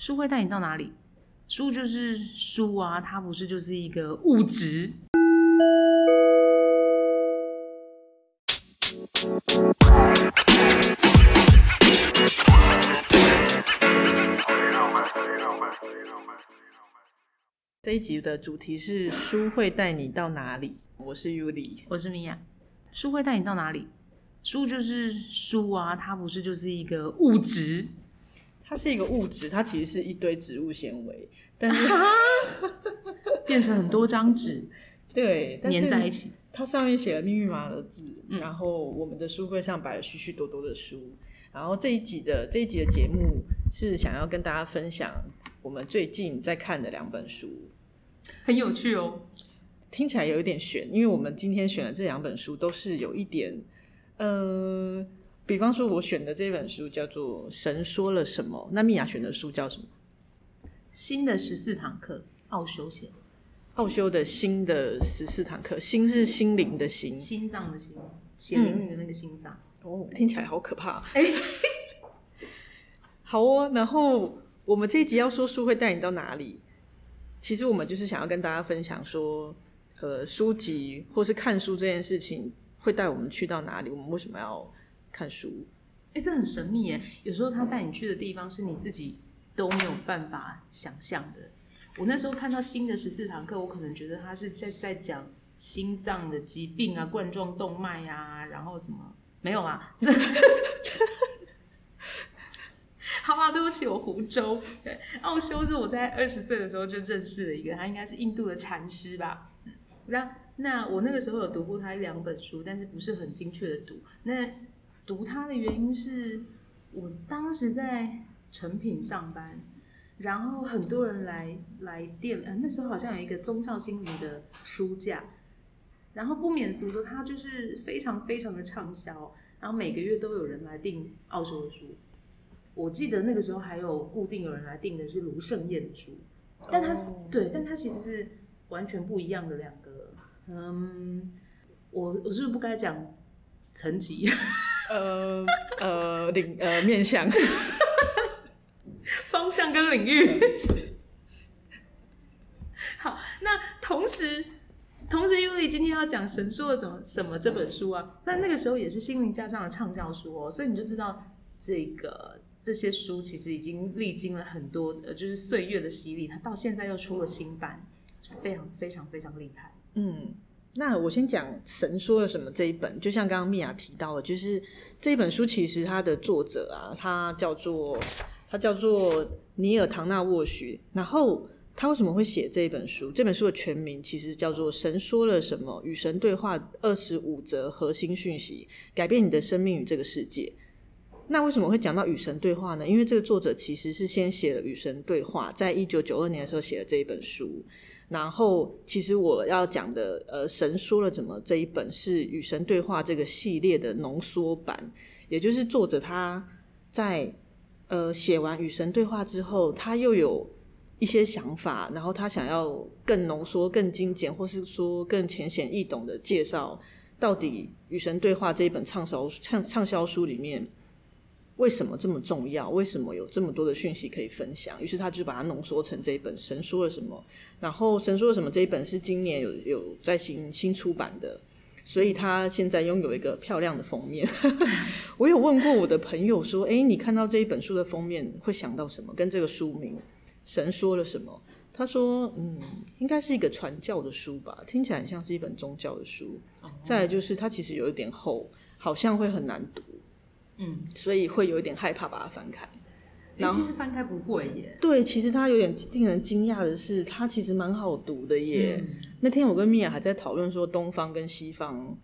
书会带你到哪里？书就是书啊，它不是就是一个物质。这一集的主题是书会带你到哪里？我是 Yuli，我是米娅。书会带你到哪里？书就是书啊，它不是就是一个物质。它是一个物质，它其实是一堆植物纤维，但是 变成很多张纸，对，粘在一起。它上面写了密密麻麻的字，嗯，然后我们的书柜上摆了许许多多的书。然后这一集的这一集的节目是想要跟大家分享我们最近在看的两本书，很有趣哦。听起来有一点悬，因为我们今天选的这两本书都是有一点，呃。比方说，我选的这本书叫做《神说了什么》，那米娅选的书叫什么？新的十四堂课，奥修写的。奥修的新的十四堂课，心是心灵的心，心脏的心，血淋淋的那个心脏。哦，听起来好可怕。欸、好哦，然后我们这一集要说书会带你到哪里？其实我们就是想要跟大家分享说，呃，书籍或是看书这件事情会带我们去到哪里？我们为什么要？看书，哎、欸，这很神秘耶。有时候他带你去的地方是你自己都没有办法想象的。我那时候看到新的十四堂课，我可能觉得他是在在讲心脏的疾病啊、冠状动脉啊，然后什么没有啊？好啊，对不起，我胡诌。对，奥修是我在二十岁的时候就认识了一个，他应该是印度的禅师吧？那那我那个时候有读过他一两本书，但是不是很精确的读。那读它的原因是我当时在成品上班，然后很多人来来店，呃，那时候好像有一个宗教心理的书架，然后不免俗的，它就是非常非常的畅销，然后每个月都有人来订澳洲的书。我记得那个时候还有固定有人来订的是卢胜彦的书，但他、oh. 对，但他其实是完全不一样的两个。嗯，我我是不是不该讲层级？呃呃领呃面向 方向跟领域 好，那同时同时，Yuli 今天要讲神说了什么什么这本书啊？那那个时候也是心灵加上的畅销书哦，所以你就知道这个这些书其实已经历经了很多呃，就是岁月的洗礼，它到现在又出了新版，非常非常非常厉害，嗯。那我先讲神说了什么这一本，就像刚刚米娅提到的，就是这一本书其实它的作者啊，他叫做他叫做尼尔唐纳沃许。然后他为什么会写这一本书？这本书的全名其实叫做《神说了什么：与神对话二十五则核心讯息，改变你的生命与这个世界》。那为什么会讲到与神对话呢？因为这个作者其实是先写了《与神对话》，在一九九二年的时候写了这一本书。然后，其实我要讲的，呃，神说了怎么这一本是《与神对话》这个系列的浓缩版，也就是作者他在呃写完《与神对话》之后，他又有一些想法，然后他想要更浓缩、更精简，或是说更浅显易懂的介绍，到底《与神对话》这一本畅销畅畅销书里面。为什么这么重要？为什么有这么多的讯息可以分享？于是他就把它浓缩成这一本《神说了什么》。然后《神说了什么》这一本是今年有有在新新出版的，所以他现在拥有一个漂亮的封面。我有问过我的朋友说：“诶，你看到这一本书的封面会想到什么？跟这个书名《神说了什么》？”他说：“嗯，应该是一个传教的书吧，听起来很像是一本宗教的书。再来就是它其实有一点厚，好像会很难读。”嗯，所以会有一点害怕把它翻开。然后其实翻开不会耶。对，其实它有点令人惊讶的是，它其实蛮好读的耶。嗯、那天我跟米娅还在讨论说，东方跟西方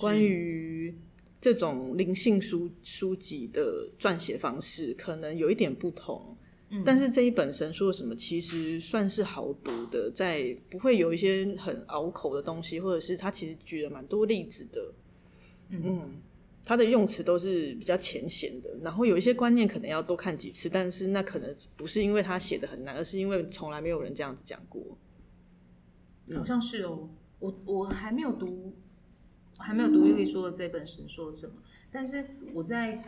关于这种灵性书书籍的撰写方式可能有一点不同。嗯，但是这一本神说什么，其实算是好读的，在不会有一些很拗口的东西，或者是他其实举了蛮多例子的。嗯。嗯他的用词都是比较浅显的，然后有一些观念可能要多看几次，但是那可能不是因为他写的很难，而是因为从来没有人这样子讲过。好像是哦，我我还没有读，还没有读 Yuli 说的这本神说了什么，但是我在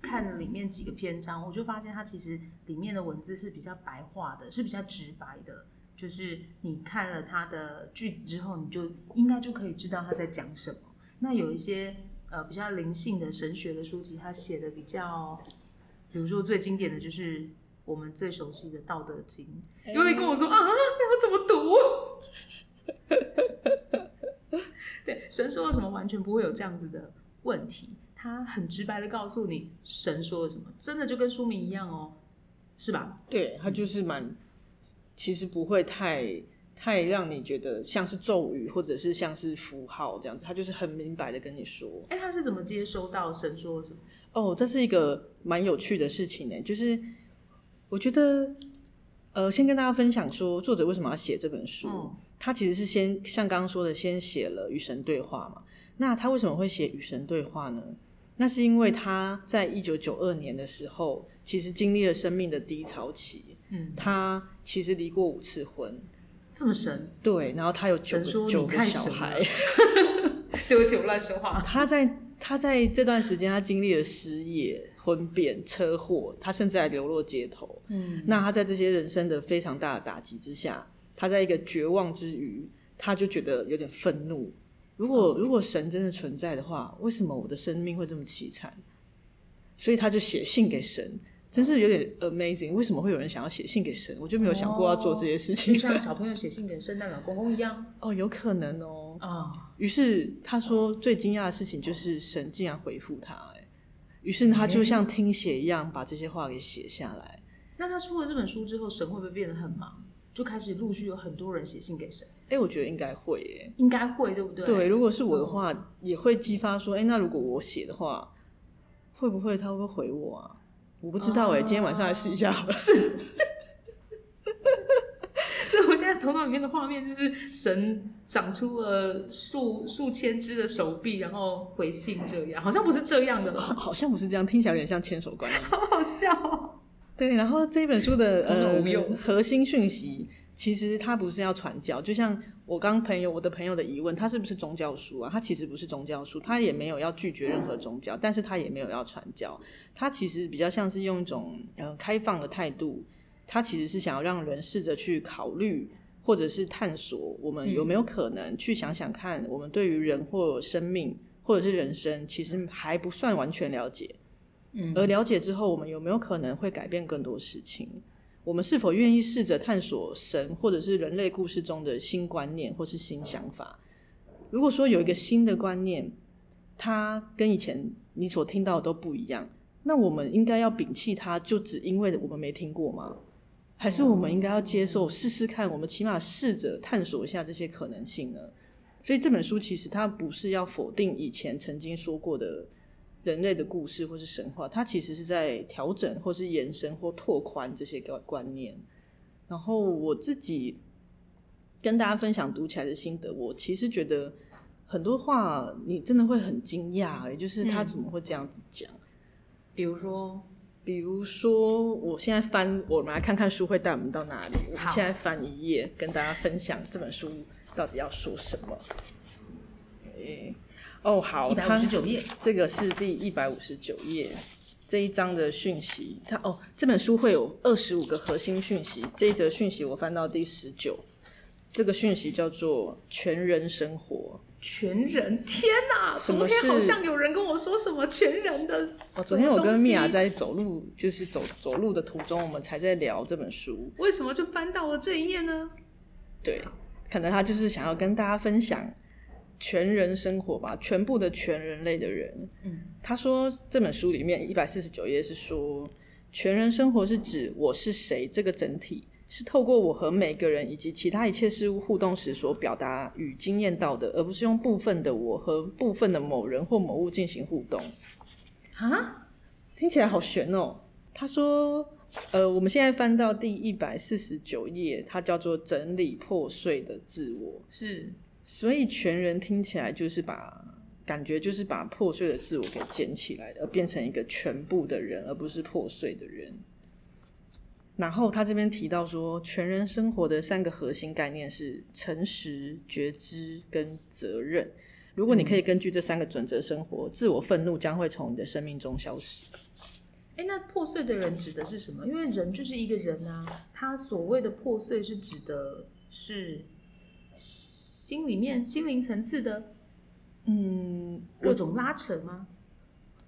看了里面几个篇章，我就发现它其实里面的文字是比较白话的，是比较直白的。就是你看了他的句子之后，你就应该就可以知道他在讲什么。那有一些呃比较灵性的神学的书籍，他写的比较，比如说最经典的就是我们最熟悉的《道德经》。有人跟我说啊，那我怎么读？对，神说了什么，完全不会有这样子的问题。他很直白的告诉你神说了什么，真的就跟书名一样哦，是吧？对，他就是蛮，其实不会太太让你觉得像是咒语或者是像是符号这样子，他就是很明白的跟你说。哎，他是怎么接收到神说了什么？哦，这是一个蛮有趣的事情呢，就是我觉得，呃，先跟大家分享说，作者为什么要写这本书？嗯，他其实是先像刚刚说的，先写了与神对话嘛。那他为什么会写与神对话呢？那是因为他在一九九二年的时候，其实经历了生命的低潮期。嗯，他其实离过五次婚，这么神？对，然后他有九个九个小孩。对不起，我乱说话。他在他在这段时间，他经历了失业、婚变、车祸，他甚至还流落街头。嗯，那他在这些人生的非常大的打击之下，他在一个绝望之余，他就觉得有点愤怒。如果如果神真的存在的话，为什么我的生命会这么凄惨？所以他就写信给神，真是有点 amazing。为什么会有人想要写信给神？我就没有想过要做这些事情，哦、就像小朋友写信给圣诞老公公一样。哦，有可能哦。啊、哦，于是他说最惊讶的事情就是神竟然回复他，哎，于是他就像听写一样把这些话给写下来。那他出了这本书之后，神会不会变得很忙？就开始陆续有很多人写信给神。哎、欸，我觉得应该会，哎，应该会，对不对？对，如果是我的话，哦、也会激发说，哎、欸，那如果我写的话，会不会他会不会回我啊？我不知道，哎、啊，今天晚上来试一下好了。是，所以我现在头脑里面的画面就是神长出了数数千只的手臂，然后回信这样，好像不是这样的了，好像不是这样，听起来有点像千手观音，好好笑、哦。对，然后这本书的呃核心讯息，其实他不是要传教，就像我刚朋友我的朋友的疑问，他是不是宗教书啊？他其实不是宗教书，他也没有要拒绝任何宗教，但是他也没有要传教，他其实比较像是用一种呃开放的态度，他其实是想要让人试着去考虑或者是探索，我们有没有可能去想想看，我们对于人或生命或者是人生，其实还不算完全了解。而了解之后，我们有没有可能会改变更多事情？我们是否愿意试着探索神或者是人类故事中的新观念或是新想法？如果说有一个新的观念，它跟以前你所听到的都不一样，那我们应该要摒弃它，就只因为我们没听过吗？还是我们应该要接受，试试看，我们起码试着探索一下这些可能性呢？所以这本书其实它不是要否定以前曾经说过的。人类的故事或是神话，它其实是在调整或是延伸或拓宽这些个观念。然后我自己跟大家分享读起来的心得，我其实觉得很多话你真的会很惊讶，也就是他怎么会这样子讲？嗯，比如说，比如说，我现在翻，我们来看看书会带我们到哪里。我们现在翻一页，跟大家分享这本书到底要说什么。诶哦，好，一百五十九页，这个是第一百五十九页这一章的讯息。它哦，这本书会有二十五个核心讯息。这一则讯息我翻到第十九，这个讯息叫做“全人生活”。全人，天哪！昨天好像有人跟我说什么全人的。哦，昨天我跟米娅在走路，就是走走路的途中，我们才在聊这本书。为什么就翻到了这一页呢？对，可能他就是想要跟大家分享。全人生活吧，全部的全人类的人。嗯，他说这本书里面一百四十九页是说，全人生活是指我是谁这个整体，是透过我和每个人以及其他一切事物互动时所表达与经验到的，而不是用部分的我和部分的某人或某物进行互动。啊，听起来好悬哦。他说，呃，我们现在翻到第一百四十九页，它叫做整理破碎的自我。是。所以全人听起来就是把感觉就是把破碎的自我给捡起来，而变成一个全部的人，而不是破碎的人。然后他这边提到说，全人生活的三个核心概念是诚实、觉知跟责任。如果你可以根据这三个准则生活，自我愤怒将会从你的生命中消失。哎，那破碎的人指的是什么？因为人就是一个人啊，他所谓的破碎是指的是心里面、心灵层次的，嗯，各种拉扯吗？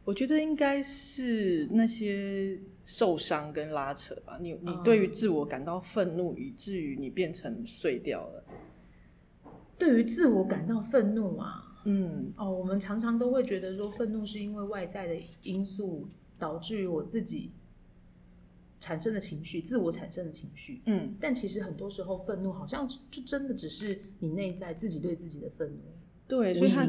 我觉得应该是那些受伤跟拉扯吧。你你对于自我感到愤怒，以至于你变成碎掉了。对于自我感到愤怒啊，嗯，哦，我们常常都会觉得说，愤怒是因为外在的因素导致于我自己产生的情绪，自我产生的情绪。嗯，但其实很多时候，愤怒好像就真的只是你内在自己对自己的愤怒。对，所以他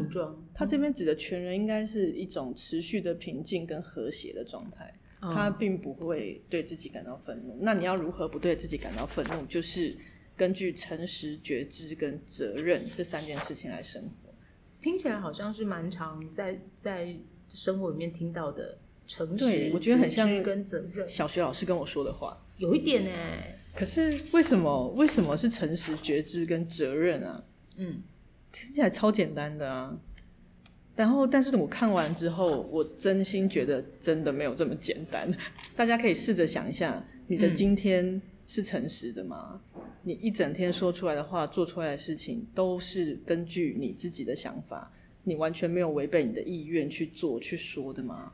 他这边指的全人应该是一种持续的平静跟和谐的状态，嗯，他并不会对自己感到愤怒。那你要如何不对自己感到愤怒？就是根据诚实、觉知跟责任这三件事情来生活。听起来好像是蛮常在在生活里面听到的诚实。对，我觉得很像跟责任。小学老师跟我说的话，有一点呢。可是为什么为什么是诚实、觉知跟责任啊？嗯。听起来超简单的啊，然后，但是我看完之后，我真心觉得真的没有这么简单。大家可以试着想一下，你的今天是诚实的吗？嗯。你一整天说出来的话、做出来的事情，都是根据你自己的想法，你完全没有违背你的意愿去做、去说的吗？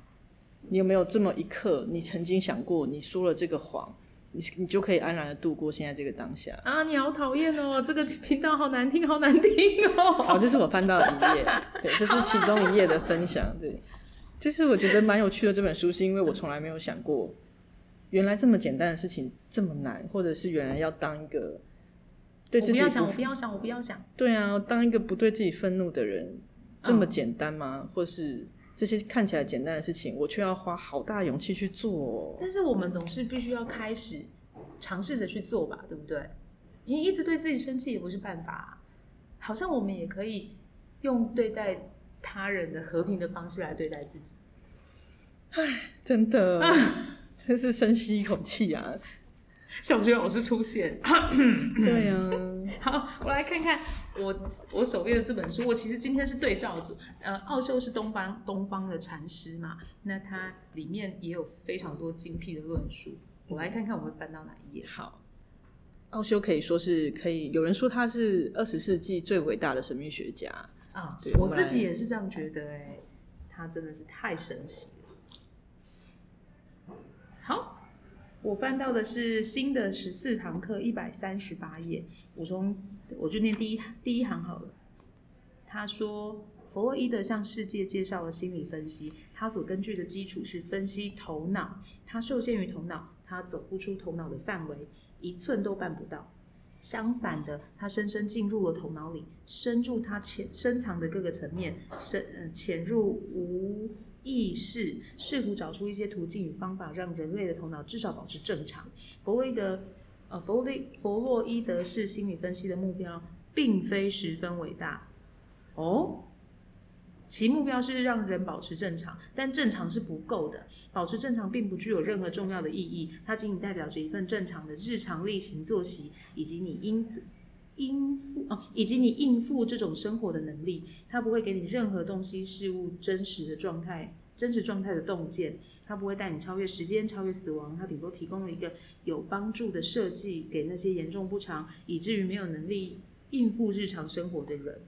你有没有这么一刻，你曾经想过，你说了这个谎？你你就可以安然的度过现在这个当下啊！你好讨厌哦，这个频道好难听，好难听哦。好，这是我翻到的一页，对，这是其中一页的分享。对，其实我觉得蛮有趣的这本书，是因为我从来没有想过，原来这么简单的事情这么难，或者是原来要当一个对自己不，不要想，我不要想，我不要想。对啊，当一个不对自己愤怒的人这么简单吗？嗯、或是？这些看起来简单的事情，我却要花好大勇气去做。但是我们总是必须要开始尝试着去做吧，对不对？你一直对自己生气也不是办法。好像我们也可以用对待他人的和平的方式来对待自己。唉，真的，真是深吸一口气啊！小学老师出现，对呀、啊。好，我来看看我我手边的这本书。我其实今天是对照着，呃，奥修是东方东方的禅师嘛，那它里面也有非常多精辟的论述。我来看看我会翻到哪一页。好，奥修可以说是可以，有人说他是二十世纪最伟大的神秘学家啊。对，我自己也是这样觉得，哎，他真的是太神奇了。好。我翻到的是新的十四堂课一百三十八页，我从我就念第一第一行好了。他说，弗洛伊德向世界介绍了心理分析，他所根据的基础是分析头脑，他受限于头脑，他走不出头脑的范围，一寸都办不到。相反的，他深深进入了头脑里，深入他潜深藏的各个层面，深嗯潜入无。意识试图找出一些途径与方法，让人类的头脑至少保持正常。弗洛伊德，呃，弗洛弗洛伊德式心理分析的目标并非十分伟大哦，其目标是让人保持正常，但正常是不够的。保持正常并不具有任何重要的意义，它仅仅代表着一份正常的日常例行作息，以及你应应付哦，以及你应付这种生活的能力，它不会给你任何东西、事物真实的状态、真实状态的洞见，它不会带你超越时间、超越死亡，它顶多提供了一个有帮助的设计给那些严重不常，以至于没有能力应付日常生活的人。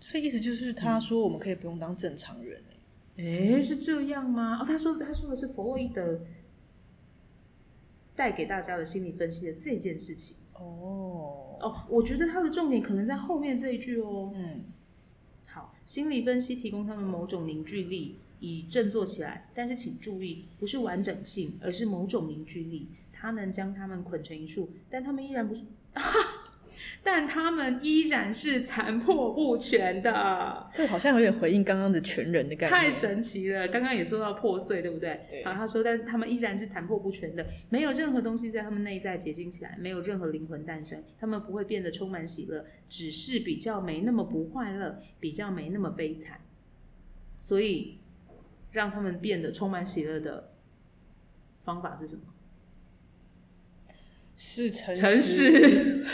所以意思就是，他说我们可以不用当正常人，诶，是这样吗？哦，他说他说的是弗洛伊德带给大家的心理分析的这件事情。哦哦，我觉得他的重点可能在后面这一句哦。嗯，好，心理分析提供他们某种凝聚力，以振作起来。但是请注意，不是完整性，而是某种凝聚力，它能将他们捆成一束，但他们依然不是。但他们依然是残破不全的。这好像有点回应刚刚的全人的概念。太神奇了！刚刚也说到破碎，对不对？对。好，他说，但他们依然是残破不全的，没有任何东西在他们内在结晶起来，没有任何灵魂诞生，他们不会变得充满喜乐，只是比较没那么不快乐，比较没那么悲惨。所以，让他们变得充满喜乐的方法是什么？是诚实。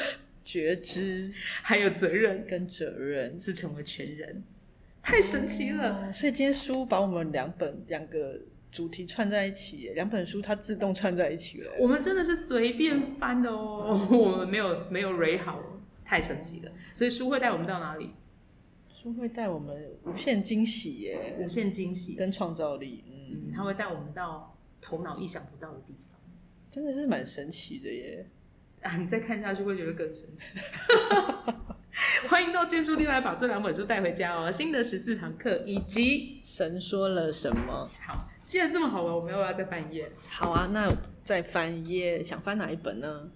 觉知，还有责任跟责任，是成为全人，太神奇了。所以今天书把我们两本两个主题串在一起，两本书它自动串在一起了。我们真的是随便翻的哦，我们没有没有 read 好，太神奇了。所以书会带我们到哪里？书会带我们无限惊喜耶，无限惊喜跟创造力。嗯，它会带我们到头脑意想不到的地方，真的是蛮神奇的耶。啊，你再看下去会觉得更神奇。欢迎到建书店来把这两本书带回家哦。新的十四堂课以及神说了什么？好，既然这么好玩，我们要不要再翻一页？好啊，那再翻一页，想翻哪一本呢？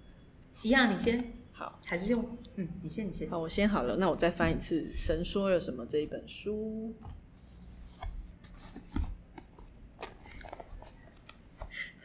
一样，你先。好，还是用嗯，你先，你先。好，我先好了。那我再翻一次《神说了什么》这一本书。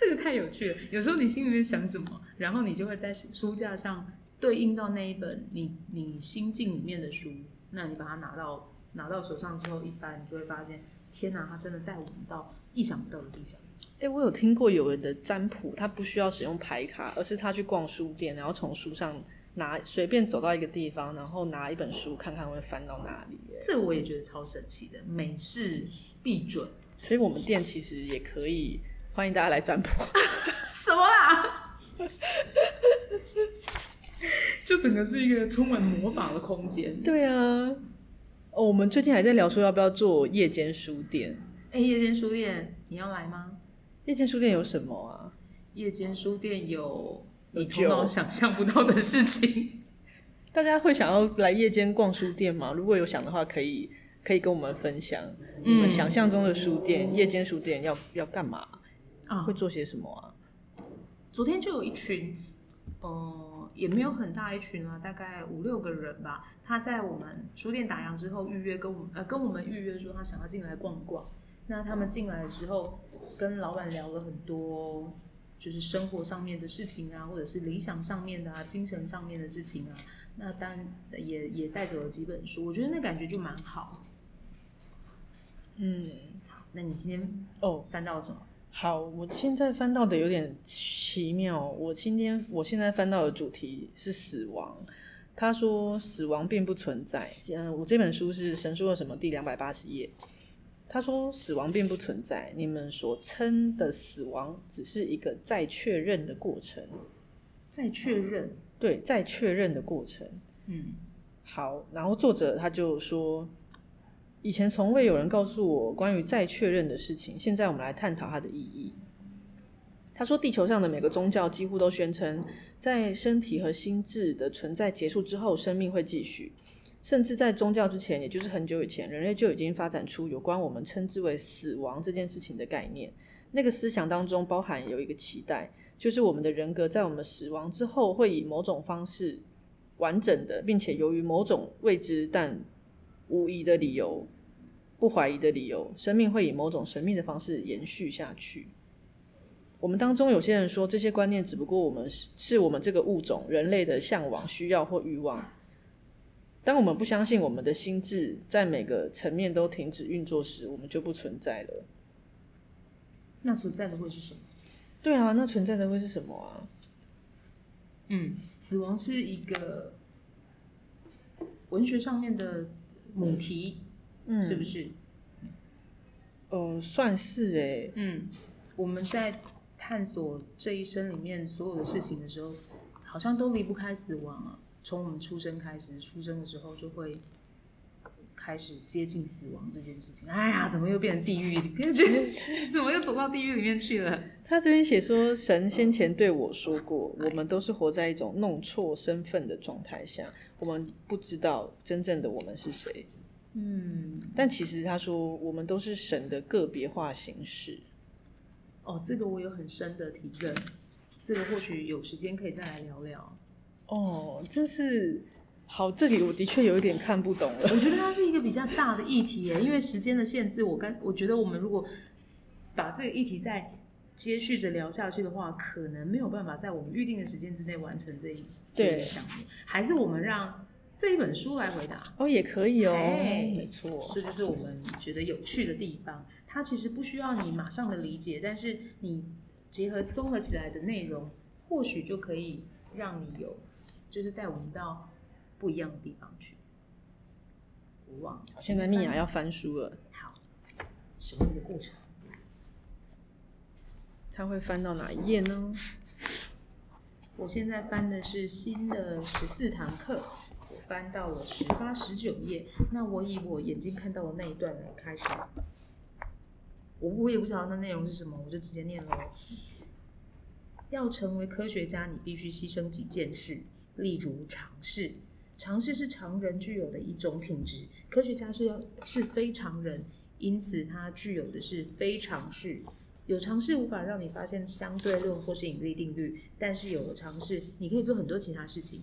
这个太有趣了。有时候你心里面想什么，然后你就会在书架上对应到那一本你你心境里面的书。那你把它拿到拿到手上之后，一般你就会发现，天哪，它真的带我们到意想不到的地方。哎，我有听过有人的占卜，他不需要使用牌卡，而是他去逛书店，然后从书上。拿随便走到一个地方，然后拿一本书看看会翻到哪里。这我也觉得超神奇的，每事必准。所以我们店其实也可以欢迎大家来占卜。什么啦？就整个是一个充满魔法的空间。对啊，哦，我们最近还在聊说要不要做夜间书店。哎，夜间书店你要来吗？夜间书店有什么啊？夜间书店有。你头脑想象不到的事情，大家会想要来夜间逛书店吗？如果有想的话，可以可以跟我们分享你们想象中的书店，嗯、夜间书店要要干嘛？啊，会做些什么啊？昨天就有一群，呃，也没有很大一群啊，大概五六个人吧。他在我们书店打烊之后预约跟我们呃跟我们预约说他想要进来逛逛。那他们进来之后，跟老板聊了很多。就是生活上面的事情啊，或者是理想上面的啊，精神上面的事情啊，那当然也也带走了几本书，我觉得那感觉就蛮好。嗯，好，那你今天哦翻到了什么？好，我现在翻到的有点奇妙。我今天我现在翻到的主题是死亡。他说死亡并不存在。嗯，我这本书是神说了什么？第两百八十页。他说：“死亡并不存在，你们所称的死亡只是一个再确认的过程。再确认，对，再确认的过程。嗯，好。然后作者他就说，以前从未有人告诉我关于再确认的事情，现在我们来探讨它的意义。他说，地球上的每个宗教几乎都宣称，在身体和心智的存在结束之后，生命会继续。”甚至在宗教之前，也就是很久以前，人类就已经发展出有关我们称之为死亡这件事情的概念。那个思想当中包含有一个期待，就是我们的人格在我们死亡之后会以某种方式完整的，并且由于某种未知但无疑的理由、不怀疑的理由，生命会以某种神秘的方式延续下去。我们当中有些人说，这些观念只不过我们是是我们这个物种人类的向往、需要或欲望。当我们不相信我们的心智在每个层面都停止运作时，我们就不存在了。那存在的会是什么？对啊，那存在的会是什么啊？嗯，死亡是一个文学上面的母题，嗯，是不是？呃，算是哎。嗯，我们在探索这一生里面所有的事情的时候，好像都离不开死亡啊。从我们出生开始，出生的时候就会开始接近死亡这件事情。哎呀，怎么又变成地狱？感觉 怎么又走到地狱里面去了？他这边写说，神先前对我说过，我们都是活在一种弄错身份的状态下，我们不知道真正的我们是谁。嗯，但其实他说，我们都是神的个别化形式。哦，这个我有很深的体认，这个或许有时间可以再来聊聊。哦，真是好，这里我的确有一点看不懂了。我觉得它是一个比较大的议题耶，因为时间的限制，我刚我觉得我们如果把这个议题再接续着聊下去的话，可能没有办法在我们预定的时间之内完成这一这个项目。还是我们让这一本书来回答哦，也可以哦，嘿没错，这就是我们觉得有趣的地方。它其实不需要你马上的理解，但是你结合综合起来的内容，或许就可以让你有。就是带我们到不一样的地方去。我忘了。现在蜜雅要翻书了。好，什么的过程？他会翻到哪一页呢？我现在翻的是新的十四堂课，我翻到了十八、十九页。那我以我眼睛看到的那一段来开始。我我也不知道那内容是什么，我就直接念喽。要成为科学家，你必须牺牲几件事，例如尝试。尝试是常人具有的一种品质，科学家是要是非常人，因此他具有的是非常识。有尝试无法让你发现相对论或是引力定律，但是有了尝试，你可以做很多其他事情。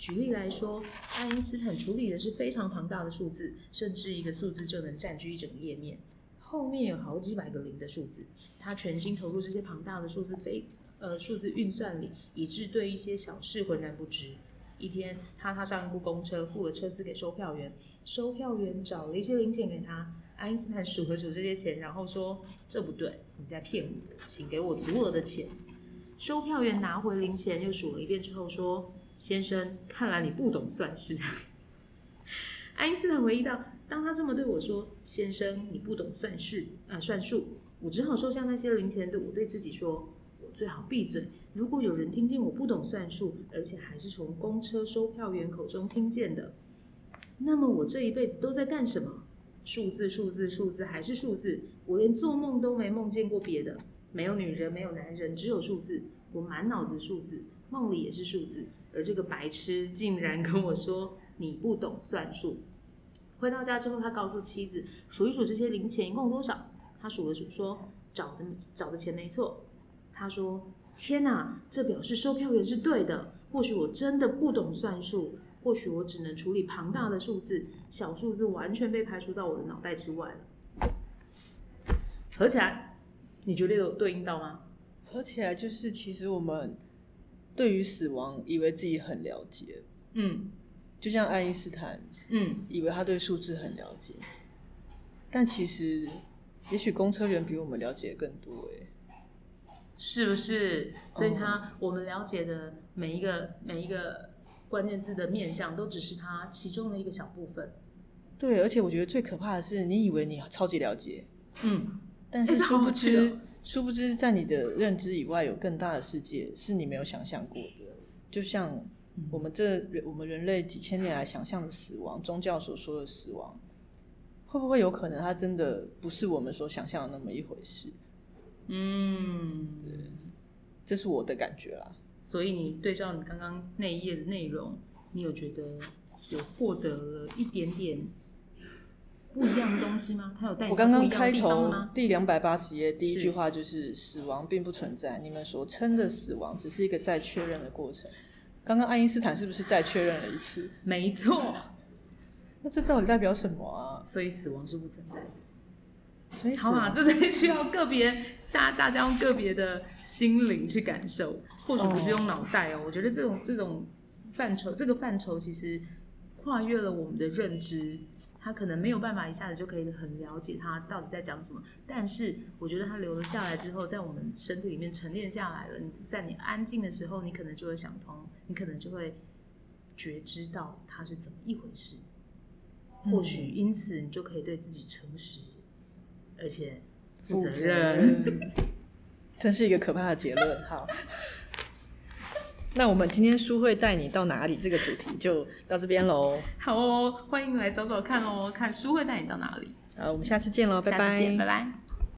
举例来说，爱因斯坦处理的是非常庞大的数字，甚至一个数字就能占据一整个页面，后面有好几百个零的数字，他全心投入这些庞大的数字非呃数字运算里，以致对一些小事浑然不知。一天，他踏上一部公车，付了车资给售票员，售票员找了一些零钱给他。爱因斯坦数了数这些钱，然后说：“这不对，你在骗我，请给我足额的钱。”售票员拿回零钱，又数了一遍之后说：“先生，看来你不懂算式。”爱因斯坦回忆道：“当他这么对我说，先生，你不懂算式啊，算术，我只好收下那些零钱。对我对自己说，我最好闭嘴。如果有人听见我不懂算术，而且还是从公车售票员口中听见的，那么我这一辈子都在干什么？”数字，数字，数字，还是数字。我连做梦都没梦见过别的。没有女人，没有男人，只有数字。我满脑子数字，梦里也是数字。而这个白痴竟然跟我说：“你不懂算术。”回到家之后，他告诉妻子：“数一数这些零钱一共多少？”他数了数，说：“找的找的钱没错。”他说：“天哪，这表示售票员是对的。或许我真的不懂算术。”或许我只能处理庞大的数字，小数字完全被排除到我的脑袋之外了。合起来，你觉得有对应到吗？合起来就是，其实我们对于死亡以为自己很了解，嗯，就像爱因斯坦，嗯，以为他对数字很了解，但其实，也许公车员比我们了解更多，哎，是不是？所以他，我们了解的每一个每一个。关键字的面向都只是他其中的一个小部分。对，而且我觉得最可怕的是，你以为你超级了解，嗯，但是殊不知，殊不知在你的认知以外有更大的世界是你没有想象过的。就像我们这、嗯、我们人类几千年来想象的死亡，宗教所说的死亡，会不会有可能它真的不是我们所想象的那么一回事？嗯，对，这是我的感觉啦。所以你对照你刚刚那一页的内容，你有觉得有获得了一点点不一样的东西吗？他有带你我刚刚开头第两百八十页第一句话就是“死亡并不存在，你们所称的死亡只是一个再确认的过程。”刚刚爱因斯坦是不是再确认了一次？没错。那这到底代表什么啊？所以死亡是不存在的。所以好啊，这是需要个别。大大家用个别的心灵去感受，或许不是用脑袋哦。Oh. 我觉得这种这种范畴，这个范畴其实跨越了我们的认知，他可能没有办法一下子就可以很了解他到底在讲什么。但是我觉得他留了下来之后，在我们身体里面沉淀下来了。你在你安静的时候，你可能就会想通，你可能就会觉知到它是怎么一回事。或许因此，你就可以对自己诚实，而且。负责任，真是一个可怕的结论。好，那我们今天书会带你到哪里？这个主题就到这边喽。好哦，欢迎来找找看哦，看书会带你到哪里。呃，我们下次见喽，拜拜，拜拜。